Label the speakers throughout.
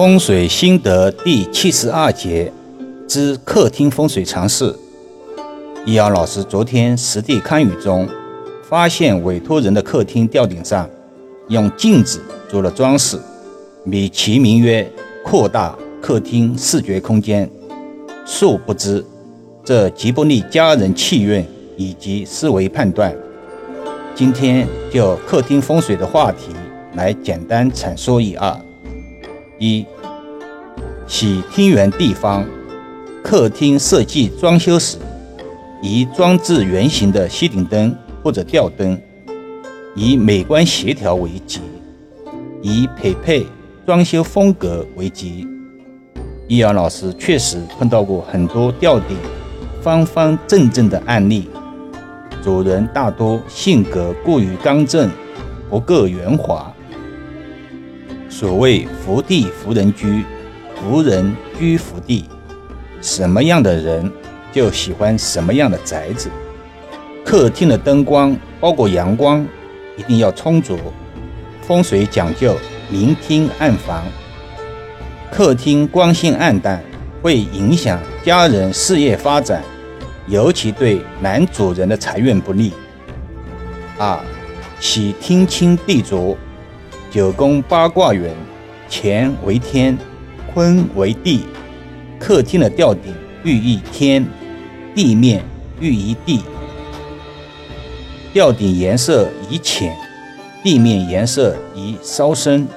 Speaker 1: 风水心得第七十二节之客厅风水常识。易遥老师昨天实地看雨中，发现委托人的客厅吊顶上用镜子做了装饰，美其名曰扩大客厅视觉空间。殊不知，这极不利家人气运以及思维判断。今天就客厅风水的话题来简单阐述一二。一，喜厅园地方，客厅设计装修时，宜装置圆形的吸顶灯或者吊灯，以美观协调为吉；以匹配装修风格为吉。易遥老师确实碰到过很多吊顶方方正正的案例，主人大多性格过于刚正，不够圆滑。所谓福地福人居，福人居福地。什么样的人就喜欢什么样的宅子。客厅的灯光包括阳光一定要充足。风水讲究明厅暗房，客厅光线暗淡会影响家人事业发展，尤其对男主人的财运不利。二，喜厅清地浊。九宫八卦云：乾为天，坤为地。客厅的吊顶寓意天，地面寓意地。吊顶颜色宜浅，地面颜色宜稍深。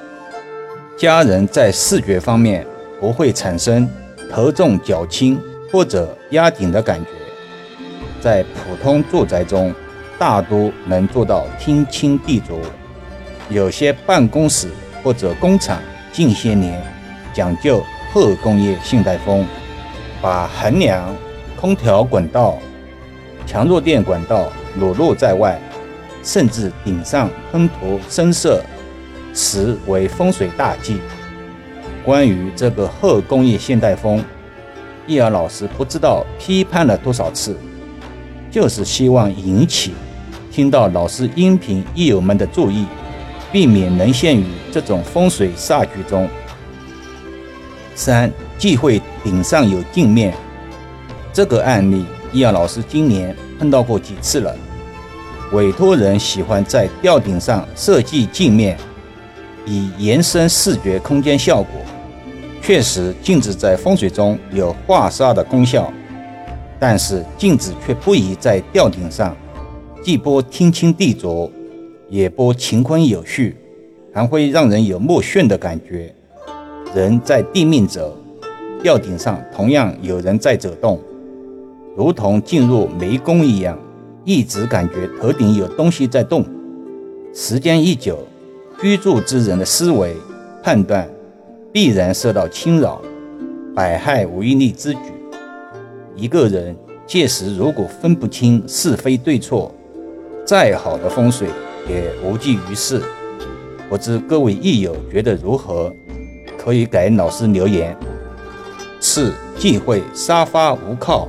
Speaker 1: 家人在视觉方面不会产生头重脚轻或者压顶的感觉。在普通住宅中，大多能做到厅清地浊。有些办公室或者工厂近些年讲究后工业现代风，把横梁、空调管道、强弱电管道裸露在外，甚至顶上喷涂深色，此为风水大忌。关于这个后工业现代风，易儿老师不知道批判了多少次，就是希望引起听到老师音频益友们的注意。避免沦陷于这种风水煞局中。三忌讳顶上有镜面，这个案例易阳老师今年碰到过几次了。委托人喜欢在吊顶上设计镜面，以延伸视觉空间效果。确实，镜子在风水中有化煞的功效，但是镜子却不宜在吊顶上，既不天清地浊。也不乾坤有序，还会让人有目眩的感觉。人在地面走，吊顶上同样有人在走动，如同进入迷宫一样，一直感觉头顶有东西在动。时间一久，居住之人的思维判断必然受到侵扰，百害无一利之举。一个人届时如果分不清是非对错，再好的风水。也无济于事，不知各位益友觉得如何？可以给老师留言。四忌讳沙发无靠，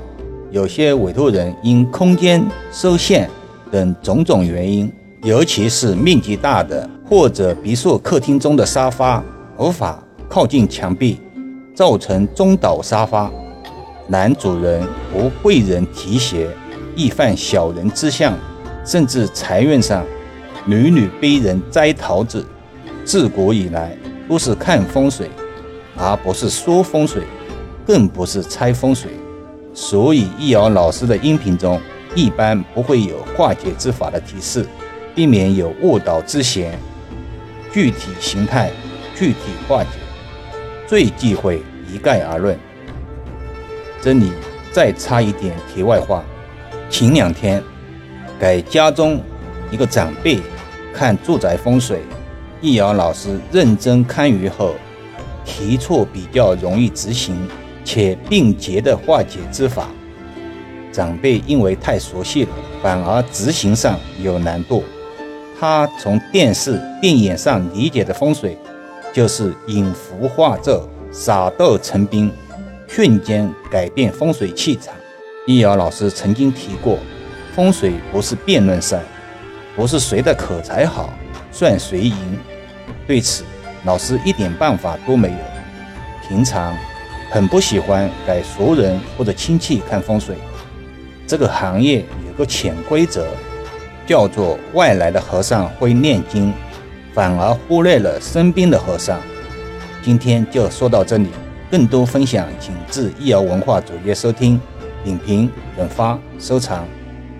Speaker 1: 有些委托人因空间受限等种种原因，尤其是面积大的或者别墅客厅中的沙发无法靠近墙壁，造成中岛沙发，男主人不贵人提携，易犯小人之相，甚至财运上。屡屡被人摘桃子，自古以来都是看风水，而不是说风水，更不是猜风水。所以易遥老师的音频中一般不会有化解之法的提示，避免有误导之嫌。具体形态具体化解，最忌讳一概而论。这里再插一点题外话：前两天给家中一个长辈。看住宅风水，易遥老师认真看于后，提出比较容易执行且便捷的化解之法。长辈因为太熟悉了，反而执行上有难度。他从电视、电影上理解的风水，就是引符化咒、撒豆成兵，瞬间改变风水气场。易遥老师曾经提过，风水不是辩论赛。不是谁的口才好算谁赢，对此老师一点办法都没有，平常，很不喜欢给熟人或者亲戚看风水。这个行业有个潜规则，叫做外来的和尚会念经，反而忽略了身边的和尚。今天就说到这里，更多分享请至易瑶文化主页收听、点评、转发、收藏。